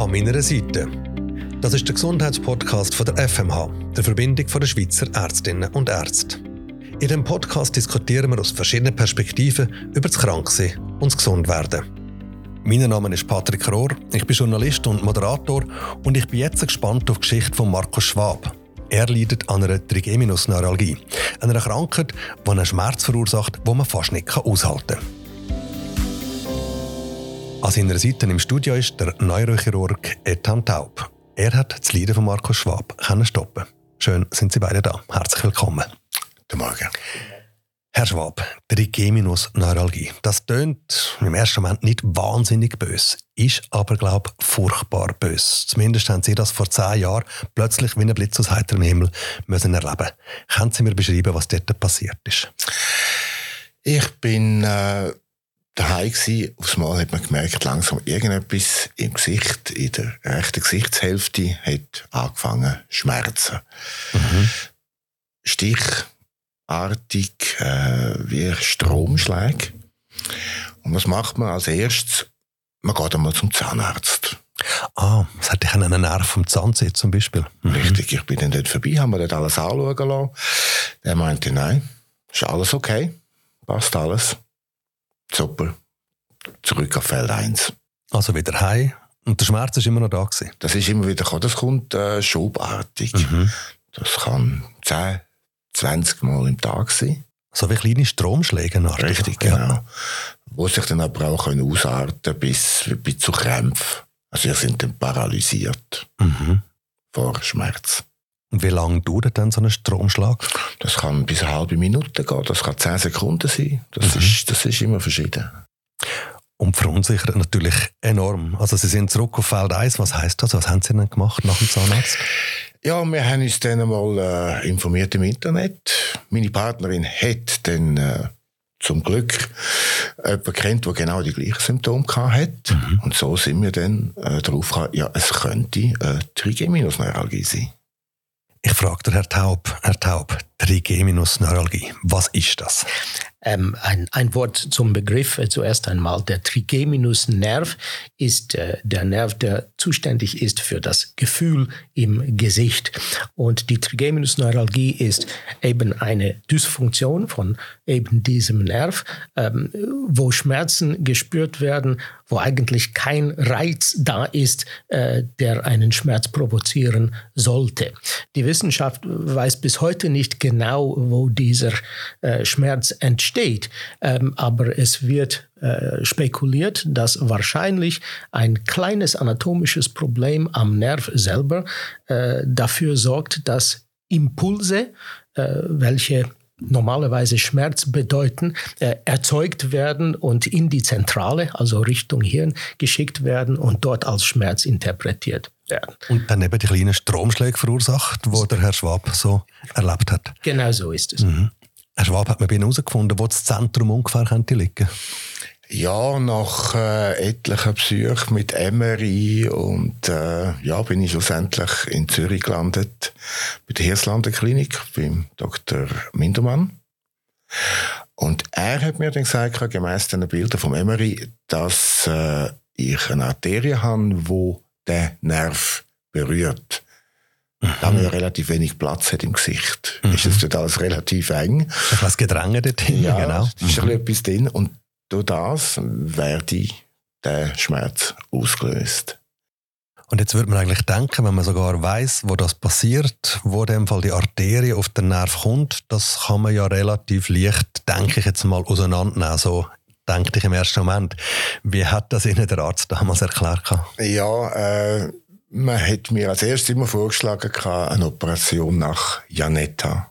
An meiner Seite. Das ist der Gesundheitspodcast von der FMH, der Verbindung der Schweizer Ärztinnen und Ärzte. In dem Podcast diskutieren wir aus verschiedenen Perspektiven über das Kranksein und das Gesundwerden. Mein Name ist Patrick Rohr, ich bin Journalist und Moderator und ich bin jetzt gespannt auf die Geschichte von Markus Schwab. Er leidet an einer Trigeminusneuralgie, einer Krankheit, die einen Schmerz verursacht, den man fast nicht aushalten kann. An seiner Seite im Studio ist der Neurochirurg Ethan Taub. Er hat das Leiden von Markus Schwab können stoppen. Schön sind Sie beide da. Herzlich willkommen. Guten Morgen. Herr Schwab, Trigeminusneuralgie. Das tönt im ersten Moment nicht wahnsinnig böse, ist aber, glaube ich, furchtbar böse. Zumindest haben Sie das vor zehn Jahren plötzlich wie ein Blitz aus heiterem Himmel müssen erleben. Können Sie mir beschreiben, was dort passiert ist? Ich bin äh, daheim gsi. Aufs Mal hat man gemerkt, langsam irgendetwas im Gesicht, in der rechten Gesichtshälfte, hat angefangen schmerzen. Mhm. Stichartig, äh, wie Stromschläge. Und was macht man als erstes? Man geht einmal zum Zahnarzt. Ah, was hatte ich einen Nerv vom Zahnzeh zum Beispiel? Mhm. Richtig, ich bin dann dort vorbei, haben wir dort alles anschauen lassen. Der meinte, nein, ist alles okay, passt alles. Super. Zurück auf Feld 1. Also wieder heim. Und der Schmerz ist immer noch da gewesen. Das ist immer wieder gekommen. Das kommt äh, schubartig. Mhm. Das kann 10, 20 Mal im Tag sein. So wie kleine Stromschläge. Richtig, genau. Ja. Wo sich dann aber auch können ausarten bis, bis zu Krämpfen. Also wir sind dann paralysiert mhm. vor Schmerz. Und wie lange dauert dann so ein Stromschlag? Das kann bis eine halbe Minute gehen, das kann zehn Sekunden sein. Das, mhm. ist, das ist immer verschieden. Und verunsichert natürlich enorm. Also Sie sind zurück auf Feld 1. Was heißt das? Was haben Sie denn gemacht nach dem Zahnarzt? Ja, wir haben uns dann einmal äh, informiert im Internet. Meine Partnerin hat dann äh, zum Glück jemanden kennt, der genau die gleichen Symptome hatte. Mhm. Und so sind wir dann äh, darauf gekommen, ja, es könnte äh, Trigeminusneuralgie sein. Ich frage Herr Taub, Herr Taub, Trigeminusneuralgie, was ist das? Ähm, ein, ein, Wort zum Begriff äh, zuerst einmal. Der Trigeminusnerv ist äh, der Nerv, der zuständig ist für das Gefühl im Gesicht. Und die Trigeminusneuralgie ist eben eine Dysfunktion von eben diesem Nerv, ähm, wo Schmerzen gespürt werden, wo eigentlich kein Reiz da ist, äh, der einen Schmerz provozieren sollte. Die Wissenschaft weiß bis heute nicht genau, wo dieser äh, Schmerz entsteht steht. Ähm, aber es wird äh, spekuliert, dass wahrscheinlich ein kleines anatomisches Problem am Nerv selber äh, dafür sorgt, dass Impulse, äh, welche normalerweise Schmerz bedeuten, äh, erzeugt werden und in die Zentrale, also Richtung Hirn, geschickt werden und dort als Schmerz interpretiert werden. Und dann eben die kleinen Stromschläge verursacht, wo der Herr Schwab so erlebt hat. Genau so ist es. Mhm. Herr Schwab, hat man bei Ihnen herausgefunden, wo das Zentrum ungefähr könnte liegen ja, nach äh, etlichen Besuchen mit MRI und äh, ja, bin ich schlussendlich in Zürich gelandet, bei der Hirslander Klinik, beim Dr. Mindermann. Und er hat mir dann gesagt, gemäss den Bildern vom MRI, dass äh, ich eine Arterie habe, wo der Nerv berührt. Da haben wir relativ wenig Platz hat im Gesicht. Mhm. Ist das dort alles relativ eng. Etwas Gedränge dort drin, ja, genau. ist mhm. ein etwas drin. Und durch das werde der Schmerz ausgelöst. Und jetzt würde man eigentlich denken, wenn man sogar weiß, wo das passiert, wo in dem Fall die Arterie auf den Nerv kommt, das kann man ja relativ leicht, denke ich jetzt mal, auseinandernehmen. So denke ich im ersten Moment. Wie hat das Ihnen der Arzt damals erklärt? Ja, äh, man hat mir als erstes immer vorgeschlagen, eine Operation nach Janetta.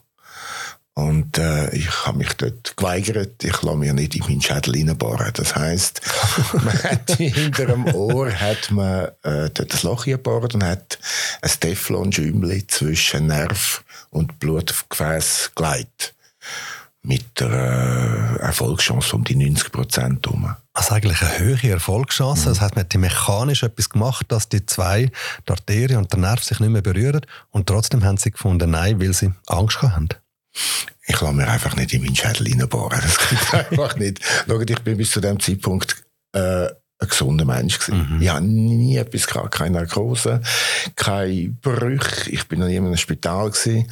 Und äh, ich habe mich dort geweigert. Ich lasse mir nicht in meinen Schädel reinbohren. Das heisst, man hat hinter dem Ohr hat man, äh, dort ein Loch gebohrt und hat ein Teflon-Schäumchen zwischen Nerv und Blutgefäß gelegt mit einer Erfolgschance um die 90 Prozent herum. Also eigentlich eine höhere Erfolgschance. Mhm. Das heißt, man hat mechanisch etwas gemacht, dass die zwei, die Arterie und der Nerv, sich nicht mehr berühren. Und trotzdem haben sie gefunden, nein, weil sie Angst haben. Ich lasse mir einfach nicht in meinen Schädel reinbohren. Das geht einfach nicht. Schaut, ich bin bis zu dem Zeitpunkt äh, ein gesunder Mensch gewesen. Mhm. Ich habe nie etwas gehabt, keine Narkose, keine Brüche. Ich bin noch nie in einem Spital gewesen.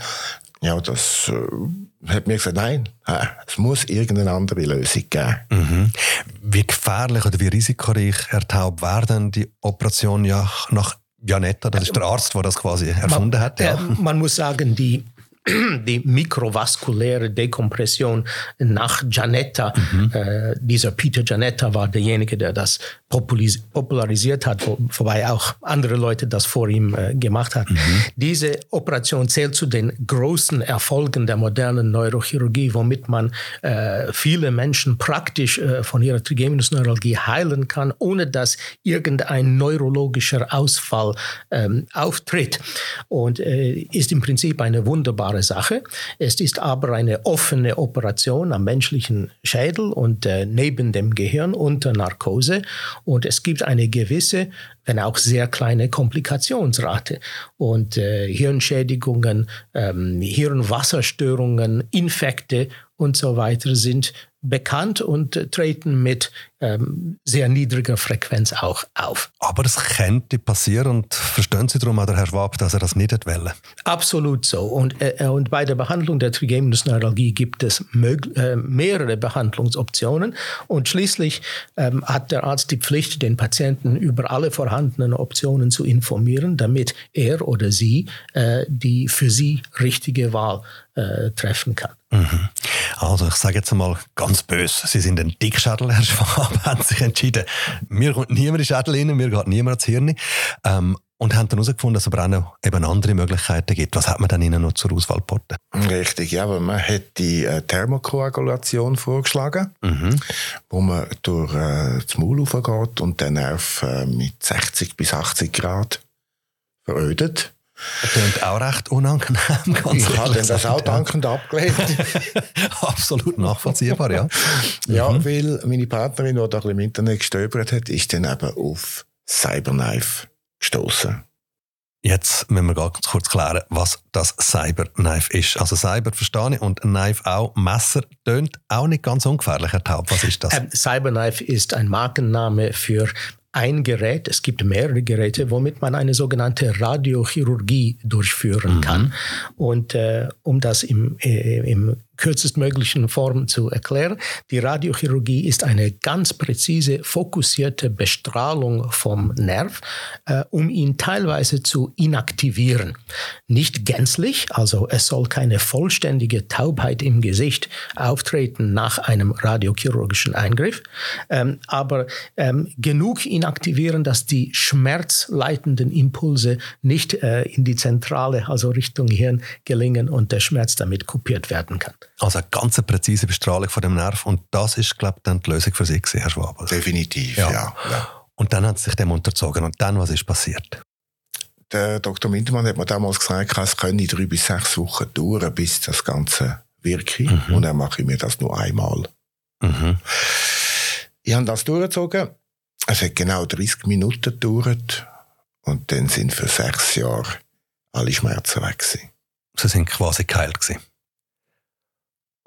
Ja, das äh, hat mir gesagt, nein, äh, es muss irgendeine andere Lösung geben. Mhm. Wie gefährlich oder wie risikoreich, Herr Taub, war denn die Operation ja nach Janetta? Das ist der Arzt, der das quasi erfunden man, hat. Ja. Äh, man muss sagen, die die mikrovaskuläre Dekompression nach Janetta. Mhm. Äh, dieser Peter Janetta war derjenige, der das popularisiert hat, wo, wobei auch andere Leute das vor ihm äh, gemacht haben. Mhm. Diese Operation zählt zu den großen Erfolgen der modernen Neurochirurgie, womit man äh, viele Menschen praktisch äh, von ihrer Trigeminusneuralgie heilen kann, ohne dass irgendein neurologischer Ausfall ähm, auftritt. Und äh, ist im Prinzip eine wunderbare Sache. Es ist aber eine offene Operation am menschlichen Schädel und äh, neben dem Gehirn unter Narkose. Und es gibt eine gewisse, wenn auch sehr kleine Komplikationsrate. Und äh, Hirnschädigungen, ähm, Hirnwasserstörungen, Infekte und so weiter sind bekannt und treten mit ähm, sehr niedriger Frequenz auch auf. Aber es könnte passieren und verstehen Sie darum, Herr Schwab, dass er das nicht wollte? Absolut so. Und, äh, und bei der Behandlung der Trigeminusneuralgie gibt es äh, mehrere Behandlungsoptionen und schließlich ähm, hat der Arzt die Pflicht, den Patienten über alle vorhandenen Optionen zu informieren, damit er oder sie äh, die für sie richtige Wahl äh, treffen kann. Mhm. Also ich sage jetzt mal ganz böse, Sie sind ein Dickschädel, Herr Schwab, haben sich entschieden, mir kommt niemand in den Schädel rein, mir geht niemand ans Hirn. Ähm, und haben dann herausgefunden, dass es aber auch noch eben andere Möglichkeiten gibt. Was hat man dann Ihnen noch zur Auswahl geboten? Richtig, ja, aber man hat die äh, Thermokoagulation vorgeschlagen, mhm. wo man durch äh, das Maul aufgeht und den Nerv äh, mit 60 bis 80 Grad verödet. Das klingt auch recht unangenehm. ich habe das auch dankend ja. abgelehnt. Absolut nachvollziehbar, ja. ja, mhm. weil meine Partnerin, die da im Internet gestöbert hat, ist dann eben auf Cyberknife gestoßen. Jetzt müssen wir ganz kurz klären, was das Cyberknife ist. Also Cyber verstehe ich und Knife auch. Messer tönt auch nicht ganz ungefährlich, Herr Taub. Was ist das? Ähm, Cyberknife ist ein Markenname für ein Gerät, es gibt mehrere Geräte, womit man eine sogenannte Radiochirurgie durchführen mhm. kann. Und äh, um das im, äh, im kürzestmöglichen Form zu erklären. Die Radiochirurgie ist eine ganz präzise, fokussierte Bestrahlung vom Nerv, äh, um ihn teilweise zu inaktivieren. Nicht gänzlich, also es soll keine vollständige Taubheit im Gesicht auftreten nach einem radiochirurgischen Eingriff, ähm, aber ähm, genug inaktivieren, dass die schmerzleitenden Impulse nicht äh, in die Zentrale, also Richtung Hirn, gelingen und der Schmerz damit kopiert werden kann. Also eine ganz präzise Bestrahlung von dem Nerv. Und das ist, glaube ich, dann die Lösung für Sie, Herr Schwab. Definitiv, ja. ja. ja. Und dann hat sie sich dem unterzogen. Und dann, was ist passiert? Der Dr. Mintermann hat mir damals gesagt, es könne drei bis sechs Wochen dauern, bis das Ganze wirke. Mhm. Und dann mache ich mir das nur einmal. Mhm. Ich habe das durchgezogen. Es hat genau 30 Minuten gedauert. Und dann sind für sechs Jahre alle Schmerzen weg gewesen. Sie sind quasi geheilt gewesen.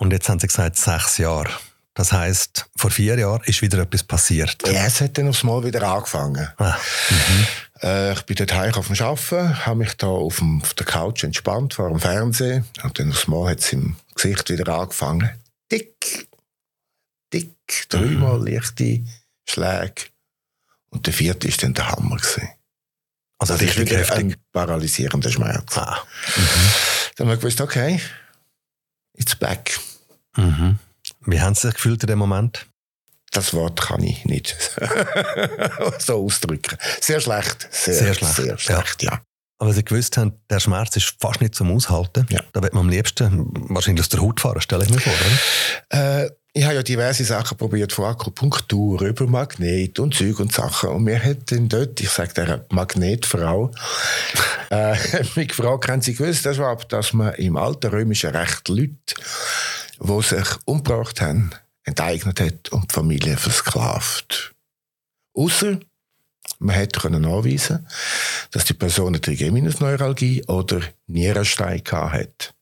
Und jetzt haben sie gesagt, sechs Jahre. Das heißt, vor vier Jahren ist wieder etwas passiert. Ja, es hat dann aufs Mal wieder angefangen. Ah. Mhm. Äh, ich bin dort heim auf dem Arbeiten, habe mich da auf, dem, auf der Couch entspannt vor dem Fernsehen und dann aufs Mal hat es im Gesicht wieder angefangen. Dick, dick, dreimal mhm. leichte Schläge. Und der vierte war dann der Hammer. Gewesen. Also das ist wieder heftig. ein paralysierender Schmerz. Ah. Mhm. Dann haben wir gewusst, okay, it's back. Mhm. Wie haben Sie sich gefühlt in dem Moment? Das Wort kann ich nicht so ausdrücken. Sehr schlecht. Sehr, sehr schlecht. Sehr schlecht, ja. ja. Aber Sie gewusst haben, der Schmerz ist fast nicht zum Aushalten. Ja. Da wird man am liebsten wahrscheinlich aus der Haut fahren, stelle ich mir vor, oder? Äh, ich habe ja diverse Sachen probiert, von Akupunktur über Magnet und Zeug und Sachen. Und mir hat dann dort, ich sage der Magnetfrau, äh, mich gefragt, haben Sie gewusst, dass man im alten römischen Recht Leute die sich umgebracht haben, enteignet hat und die Familie versklavt. Außer man hätte nachweisen dass die Person eine Trigeminusneuralgie oder Nierenstein hat.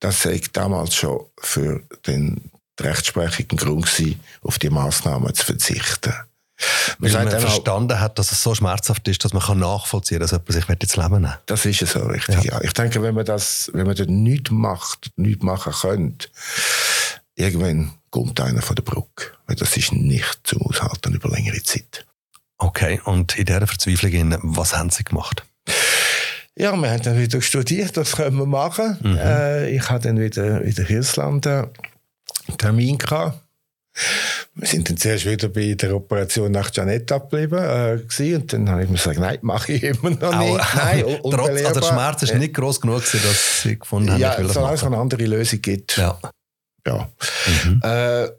Das sei damals schon für den rechtsprechenden Grund auf die Maßnahmen zu verzichten. Weil man verstanden hat, dass es so schmerzhaft ist, dass man kann nachvollziehen kann, dass jemand sich ins Leben nehmen Das ist so richtig, ja. ja. Ich denke, wenn man das, wenn man das nichts macht, nichts machen könnte, irgendwann kommt einer von der Brücke. Weil das ist nicht zum Aushalten über längere Zeit. Okay, und in dieser Verzweiflung, was haben Sie gemacht? Ja, wir haben dann wieder studiert, das können wir machen. Mhm. Äh, ich hatte dann wieder in der Hirslanden einen Termin gehabt. Wir sind dann zuerst wieder bei der Operation nach Janetta geblieben äh, und dann habe ich mir gesagt, nein, mache ich immer noch nicht. Auch, nein, Trotz, also der Schmerz ist nicht groß genug, dass Sie gefunden haben, ja, solange es eine andere Lösung gibt. Ja. ja. Mhm. Äh,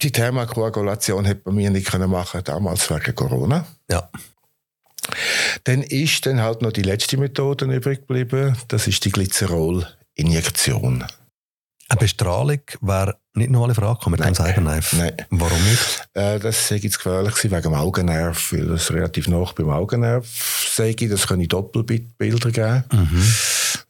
die Thermokoagulation hätte bei mir nicht können machen damals wegen Corona. Ja. Dann ist dann halt noch die letzte Methode übrig geblieben. Das ist die Glycerol-Injektion. Eine Bestrahlung wäre nicht nur eine Frage mit dem Cyberknife. Nein. Warum nicht? Äh, das sei jetzt gefährlich wegen dem Augennerv, weil es relativ nah beim Augennerv sei. Das können Doppelbilder geben. Mhm.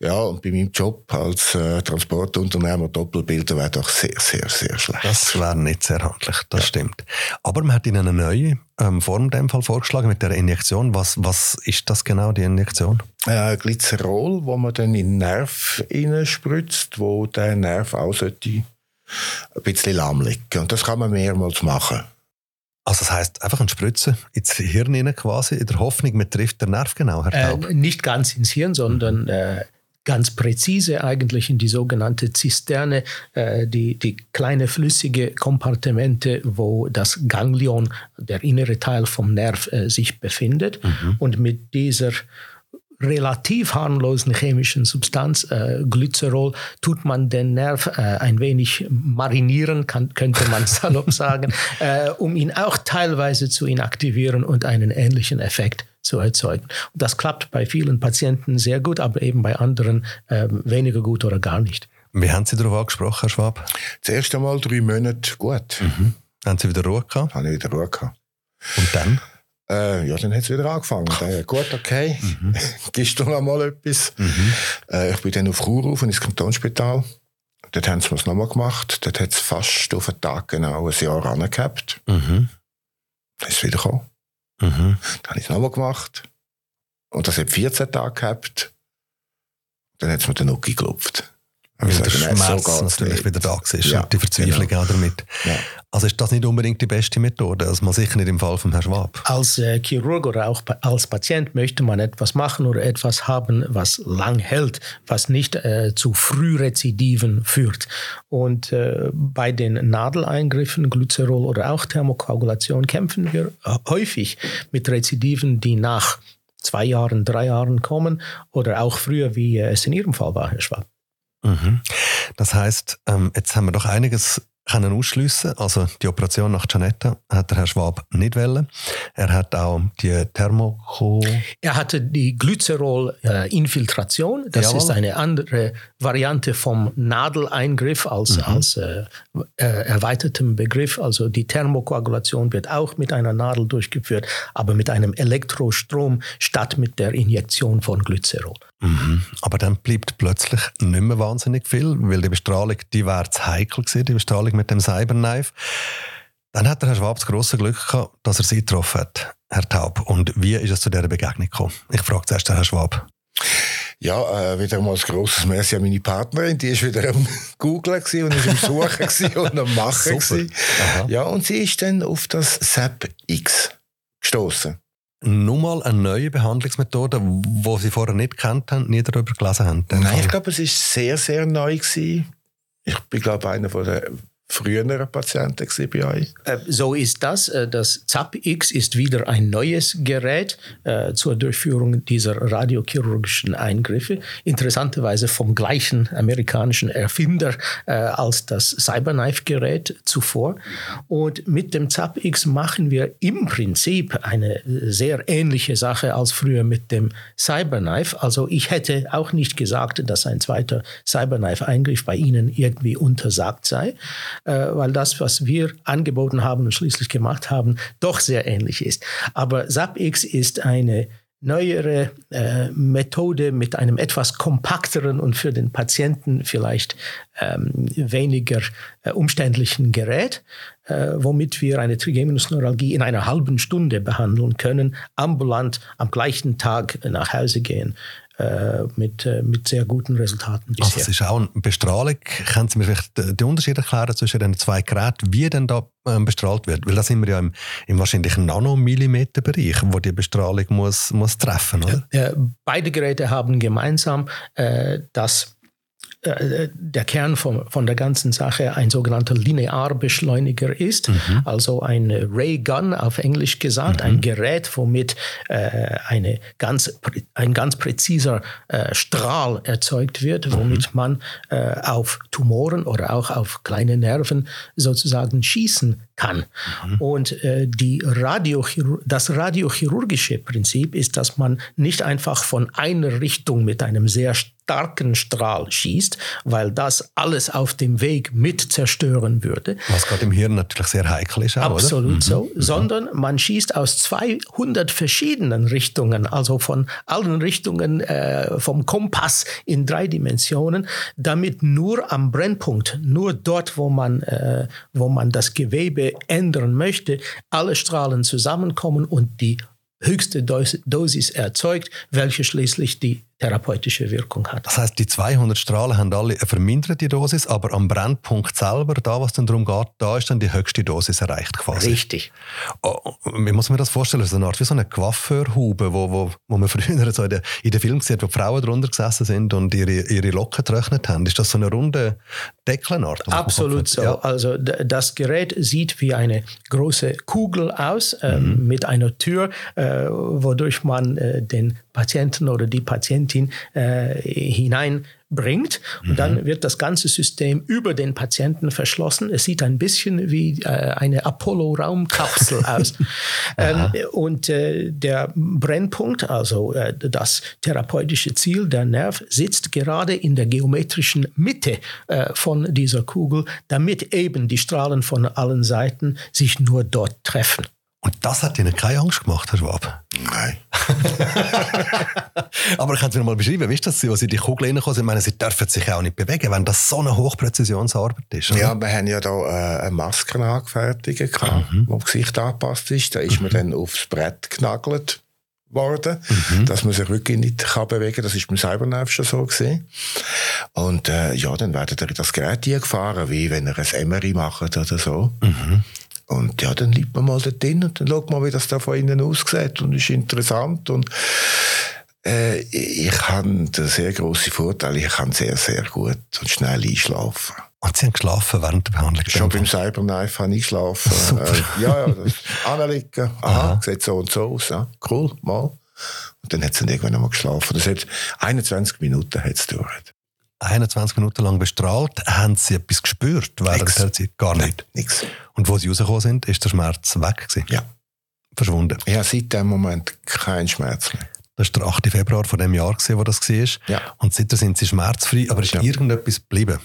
Ja, und bei meinem Job als äh, Transportunternehmer Doppelbilder wäre doch sehr, sehr, sehr schlecht. Das wäre nicht sehr handlich, das ja. stimmt. Aber man hat Ihnen eine neue ähm, Form in dem Fall vorgeschlagen mit der Injektion. Was, was ist das genau, die Injektion? Äh, Glycerol, wo man dann in den Nerv spritzt, wo der Nerv auch sollte ein bisschen lahmlegen. Und das kann man mehrmals machen. Also das heißt einfach ein Spritzen ins Hirn rein quasi, in der Hoffnung, man trifft den Nerv genau, Herr Taub? Äh, nicht ganz ins Hirn, sondern mhm. äh, ganz präzise eigentlich in die sogenannte Zisterne, äh, die, die kleine flüssige Kompartimente, wo das Ganglion, der innere Teil vom Nerv, äh, sich befindet. Mhm. Und mit dieser relativ harmlosen chemischen Substanz, äh, Glycerol, tut man den Nerv äh, ein wenig marinieren, kann, könnte man salopp sagen, äh, um ihn auch teilweise zu inaktivieren und einen ähnlichen Effekt zu erzeugen. Und das klappt bei vielen Patienten sehr gut, aber eben bei anderen äh, weniger gut oder gar nicht. Wie haben Sie darauf angesprochen, Herr Schwab? Zuerst einmal drei Monate gut. Mhm. Haben Sie wieder Ruhe gehabt? Habe ich wieder Ruhe gehabt. Und dann? Äh, ja, dann hat es wieder angefangen. Dann, gut, okay, mhm. gibst du noch mal etwas. Mhm. Äh, ich bin dann auf Chur auf ins Kantonsspital. Dort haben sie es nochmal gemacht. Dort hat es fast auf den Tag genau ein Jahr angehabt. Mhm. Dann ist es wieder gekommen. Mhm. Dann habe ich es nochmal gemacht. Und das hat 14 Tage gehabt. Dann hat es mir den Nuki geklopft. Weil der Schmerz so natürlich nicht. wieder da war ja, und die Verzweiflung genau. auch damit. Ja. Also ist das nicht unbedingt die beste Methode, also mal sicher nicht im Fall von Herrn Schwab. Als äh, Chirurg oder auch als Patient möchte man etwas machen oder etwas haben, was lang hält, was nicht äh, zu Frührezidiven führt. Und äh, bei den Nadeleingriffen, Glycerol oder auch Thermokoagulation kämpfen wir häufig mit Rezidiven, die nach zwei Jahren, drei Jahren kommen oder auch früher, wie es in Ihrem Fall war, Herr Schwab. Mhm. Das heißt, ähm, jetzt haben wir doch einiges können ausschliessen. Also die Operation nach Janetta hat der Herr Schwab nicht wollen. Er hat auch die Thermoko... Er hatte die Glycerol-Infiltration. das Jawohl. ist eine andere Variante vom Nadeleingriff als, mhm. als äh, äh, erweitertem Begriff. Also die Thermokoagulation wird auch mit einer Nadel durchgeführt, aber mit einem Elektrostrom statt mit der Injektion von Glycerol. Mhm. Aber dann bleibt plötzlich nicht mehr wahnsinnig viel, weil die Bestrahlung, die wäre zu heikel gewesen, die Bestrahlung mit dem Cyberknife. Dann hat der Herr Schwab das grosse Glück gehabt, dass er sie getroffen hat, Herr Taub. Und wie ist es zu dieser Begegnung gekommen? Ich frage zuerst den Herrn Schwab. Ja, äh, wieder mal ein grosses Merci an meine Partnerin. Die war wieder am Googlen und ist am Suchen und am Machen. Ja, und sie ist dann auf das SAP X gestoßen nochmal eine neue Behandlungsmethode, die Sie vorher nicht kennt haben, nie darüber gelesen haben? Nein, ich glaube, es war sehr, sehr neu. Gewesen. Ich bin, glaube einer der früheren Patienten bei euch? Äh, so ist das. Äh, das ZAP-X ist wieder ein neues Gerät äh, zur Durchführung dieser radiochirurgischen Eingriffe. Interessanterweise vom gleichen amerikanischen Erfinder als das Cyberknife-Gerät zuvor. Und mit dem ZAP-X machen wir im Prinzip eine sehr ähnliche Sache als früher mit dem Cyberknife. Also ich hätte auch nicht gesagt, dass ein zweiter Cyberknife-Eingriff bei Ihnen irgendwie untersagt sei. Äh, weil das, was wir angeboten haben und schließlich gemacht haben, doch sehr ähnlich ist. Aber SAPX ist eine neuere äh, Methode mit einem etwas kompakteren und für den Patienten vielleicht ähm, weniger äh, umständlichen Gerät. äh, womit wir eine Trigeminusneuralgie in einer halben Stunde behandeln können, ambulant am gleichen Tag nach Hause gehen mit, äh, mit sehr guten Resultaten bisher. Also es ist auch eine Bestrahlung. Können Sie mir vielleicht den Unterschied erklären zwischen den zwei Geräten, wie denn da ähm, bestrahlt wird? Weil da sind wir ja im, im wahrscheinlich Nanomillimeter-Bereich, wo die Bestrahlung muss, muss treffen, oder? Äh, beide Geräte haben gemeinsam, äh, dass äh, der Kern von, von der ganzen Sache ein sogenannter Linearbeschleuniger ist, mhm. also ein Ray Gun auf Englisch gesagt, mhm. ein Gerät, womit äh, eine ganz, ein ganz präziser äh, Strahl erzeugt wird, womit mhm. man äh, auf Tumoren oder auch auf kleine Nerven sozusagen schießen kann. Mhm. Und äh, die Radiochirur das radiochirurgische Prinzip ist, dass man nicht einfach von einer Richtung mit einem sehr starken Strahl schießt, weil das alles auf dem Weg mit zerstören würde. Was gerade im Hirn natürlich sehr heikel ist. Auch, Absolut mhm. so. Mhm. Sondern man schießt aus 200 verschiedenen Richtungen, also von allen Richtungen äh, vom Kompass in drei Dimensionen, damit nur am Brennpunkt, nur dort, wo man, äh, wo man das Gewebe ändern möchte, alle Strahlen zusammenkommen und die höchste Dosis erzeugt, welche schließlich die therapeutische Wirkung hat. Das heißt, die 200 Strahlen haben alle eine verminderte Dosis, aber am Brennpunkt selber, da was dann darum geht, da ist dann die höchste Dosis erreicht quasi. Richtig. Oh, wie muss man das vorstellen? So eine Art wie so eine Coiffeurhaube, wo, wo, wo man früher so in, den, in den Film sieht, wo die Frauen drunter gesessen sind und ihre, ihre Locken getrocknet haben. Ist das so eine runde Deckelnart? Absolut so. Ja. Also das Gerät sieht wie eine große Kugel aus äh, mhm. mit einer Tür, äh, wodurch man äh, den Patienten oder die Patientin äh, hineinbringt. Und mhm. dann wird das ganze System über den Patienten verschlossen. Es sieht ein bisschen wie äh, eine Apollo-Raumkapsel aus. ähm, und äh, der Brennpunkt, also äh, das therapeutische Ziel, der Nerv, sitzt gerade in der geometrischen Mitte äh, von dieser Kugel, damit eben die Strahlen von allen Seiten sich nur dort treffen. Und das hat Ihnen keine Angst gemacht, Herr Schwab? Nein. Aber können Sie noch mal beschreiben, wie ist das, als Sie die Kugel reingekommen sind? Ich meine, Sie dürfen sich auch nicht bewegen, wenn das so eine Hochpräzisionsarbeit ist. Oder? Ja, wir haben ja da äh, eine Maske angefertigt, mhm. die am Gesicht angepasst ist. Da ist mhm. man dann aufs Brett genagelt worden, mhm. dass man sich wirklich nicht kann bewegen kann. Das ist beim Cybernerv schon so gesehen. Und äh, ja, dann in das Gerät gefahren, wie wenn ihr ein MRI macht oder so. Mhm. Und ja, dann liegt man mal dort drin und dann schaut man, wie das da von innen aussieht und ist interessant und äh, ich habe einen sehr grossen Vorteil, ich kann sehr, sehr gut und schnell einschlafen. Und Sie haben geschlafen während der Behandlung? Schon beim Cyberknife habe ich geschlafen. äh, ja, ja, das anliegen, aha, aha, sieht so und so aus, ja. cool, mal. Und dann hat sie irgendwann einmal geschlafen. Das hat 21 Minuten hat's gedauert. 21 Minuten lang bestrahlt, haben Sie etwas gespürt während nix. der Zeit? Gar nicht? Nichts. Und wo Sie rausgekommen sind, ist der Schmerz weg gewesen? Ja. Verschwunden? Ja, seit dem Moment kein Schmerz mehr. Das war der 8. Februar von dem Jahr, wo das war. Ja. Und seitdem sind Sie schmerzfrei, aber ist ja. irgendetwas geblieben?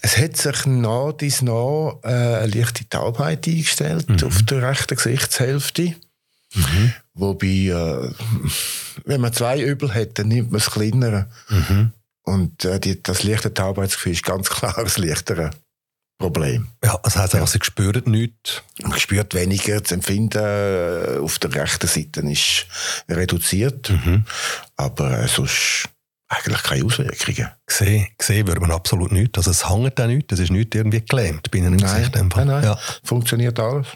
Es hat sich nach dies nach äh, eine leichte Taubheit eingestellt mhm. auf der rechten Gesichtshälfte. Mhm. Wobei, äh, wenn man zwei Übel hat, dann nimmt man das kleinere. Mhm. Und äh, die, das leichte Taubheitsgefühl ist ganz klar das leichtere Problem. Ja, das heisst einfach, sie spüren nichts. Man spürt weniger, das Empfinden äh, auf der rechten Seite ist reduziert, mhm. aber äh, sonst eigentlich keine Auswirkungen. Gesehen, gesehen würde man absolut nichts. Also es hängt auch nichts, es ist nicht irgendwie gelähmt bei Ihnen im nein, Gesicht. Nein, nein, ja. funktioniert alles.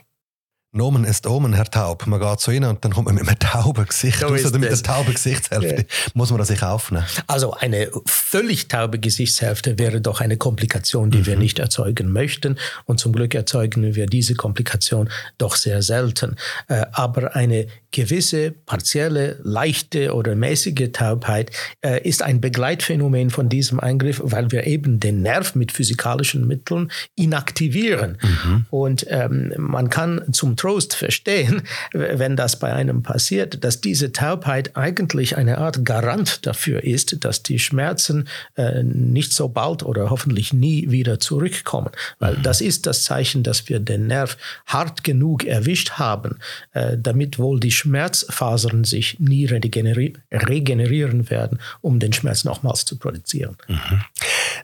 Nomen ist Omen, Herr Taub. Man geht so rein und dann kommt man mit einem tauben Gesicht so raus oder mit einer tauben Gesichtshälfte. Ja. Muss man das sich aufnehmen? Also eine völlig taube Gesichtshälfte wäre doch eine Komplikation, die mhm. wir nicht erzeugen möchten. Und zum Glück erzeugen wir diese Komplikation doch sehr selten. Äh, aber eine gewisse partielle, leichte oder mäßige Taubheit äh, ist ein Begleitphänomen von diesem Eingriff, weil wir eben den Nerv mit physikalischen Mitteln inaktivieren. Mhm. Und ähm, man kann zum Trost verstehen, wenn das bei einem passiert, dass diese Taubheit eigentlich eine Art Garant dafür ist, dass die Schmerzen äh, nicht so bald oder hoffentlich nie wieder zurückkommen. Weil mhm. das ist das Zeichen, dass wir den Nerv hart genug erwischt haben, äh, damit wohl die Schmerzfasern sich nie regenerieren werden, um den Schmerz nochmals zu produzieren. Mhm.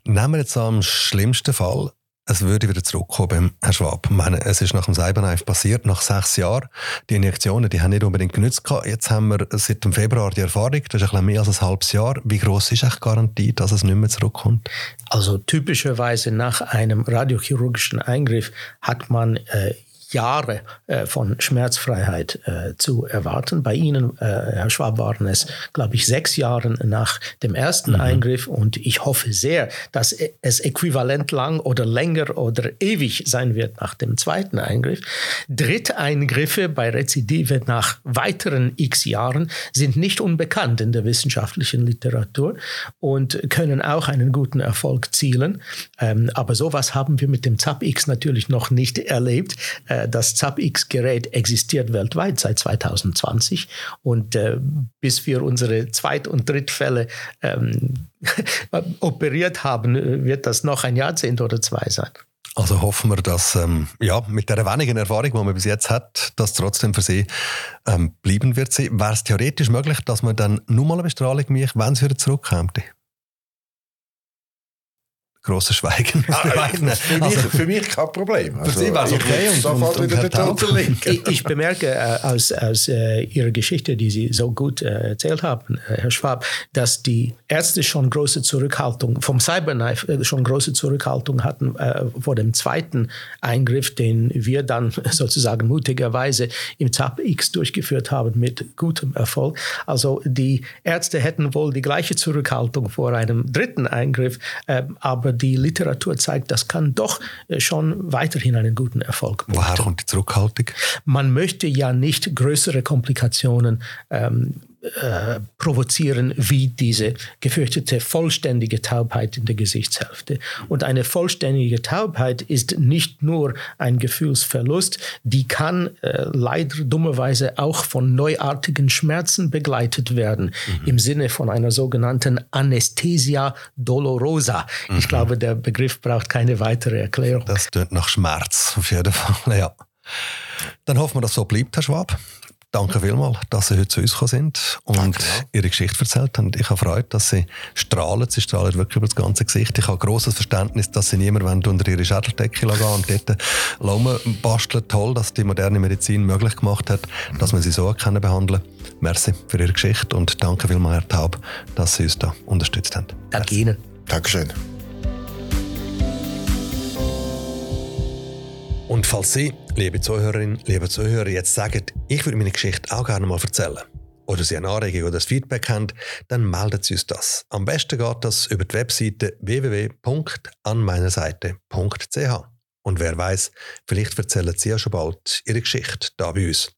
Nehmen wir jetzt am schlimmsten Fall es würde wieder zurückkommen Herr Schwab. Ich meine, es ist nach dem Cyberknife passiert, nach sechs Jahren. Die Injektionen, die haben nicht unbedingt genützt. Jetzt haben wir seit dem Februar die Erfahrung, das ist ein mehr als ein halbes Jahr. Wie groß ist die Garantie, dass es nicht mehr zurückkommt? Also typischerweise nach einem radiochirurgischen Eingriff hat man äh, Jahre äh, von Schmerzfreiheit äh, zu erwarten. Bei Ihnen, äh, Herr Schwab, waren es, glaube ich, sechs Jahre nach dem ersten mhm. Eingriff und ich hoffe sehr, dass e, es äquivalent lang oder länger oder ewig sein wird nach dem zweiten Eingriff. Dritteingriffe bei Rezidive nach weiteren x Jahren sind nicht unbekannt in der wissenschaftlichen Literatur und können auch einen guten Erfolg zielen. Ähm, aber sowas haben wir mit dem ZAP-X natürlich noch nicht erlebt. Äh, das ZapX-Gerät existiert weltweit seit 2020 und äh, bis wir unsere Zweit- und Drittfälle ähm, operiert haben, wird das noch ein Jahrzehnt oder zwei sein. Also hoffen wir, dass ähm, ja, mit der wenigen Erfahrung, die man bis jetzt hat, das trotzdem für Sie ähm, bleiben wird. Wäre es theoretisch möglich, dass man dann nur mal eine Bestrahlung macht, wenn es wieder zurückkommt? Grosses Schweigen. Ah, für, mich, also, für mich kein Problem. Also, für Sie war es okay. Und, sofort und, wieder und ich, ich bemerke äh, aus, aus äh, Ihrer Geschichte, die Sie so gut äh, erzählt haben, äh, Herr Schwab, dass die Ärzte schon große Zurückhaltung, vom Cyberknife äh, schon große Zurückhaltung hatten äh, vor dem zweiten Eingriff, den wir dann sozusagen mutigerweise im ZAP X durchgeführt haben mit gutem Erfolg. Also die Ärzte hätten wohl die gleiche Zurückhaltung vor einem dritten Eingriff, aber die Literatur zeigt, das kann doch äh, schon weiterhin einen guten Erfolg bringen. Woher kommt die Zurückhaltung? Man möchte ja nicht größere Komplikationen ähm, äh, provozieren wie diese gefürchtete vollständige Taubheit in der Gesichtshälfte. Und eine vollständige Taubheit ist nicht nur ein Gefühlsverlust, die kann äh, leider dummerweise auch von neuartigen Schmerzen begleitet werden, mhm. im Sinne von einer sogenannten Anesthesia dolorosa. Mhm. Ich glaube, der Begriff braucht keine weitere Erklärung. Das tönt nach Schmerz, auf jeden Fall, ja. Dann hoffen wir, dass so bleibt, Herr Schwab. Danke vielmals, dass Sie heute zu uns gekommen sind und Danke. Ihre Geschichte erzählt haben. Ich habe Freude, dass Sie strahlen. Sie strahlen wirklich über das ganze Gesicht. Ich habe großes Verständnis, dass Sie niemand unter Ihre Schädeldecke gehen und dort Laumen basteln. Toll, dass die moderne Medizin möglich gemacht hat, dass man sie so erkennen behandeln. Merci für Ihre Geschichte und danke vielmals, Herr Taub, dass Sie uns da unterstützt haben. Danke Ihnen. Dankeschön. Und falls Sie, liebe Zuhörerinnen, liebe Zuhörer, jetzt sagen, ich würde meine Geschichte auch gerne mal erzählen, oder Sie eine Anregung oder ein Feedback haben, dann melden Sie uns das. Am besten geht das über die Webseite www.anmeinerseite.ch. Und wer weiß, vielleicht erzählen Sie ja schon bald Ihre Geschichte da bei uns.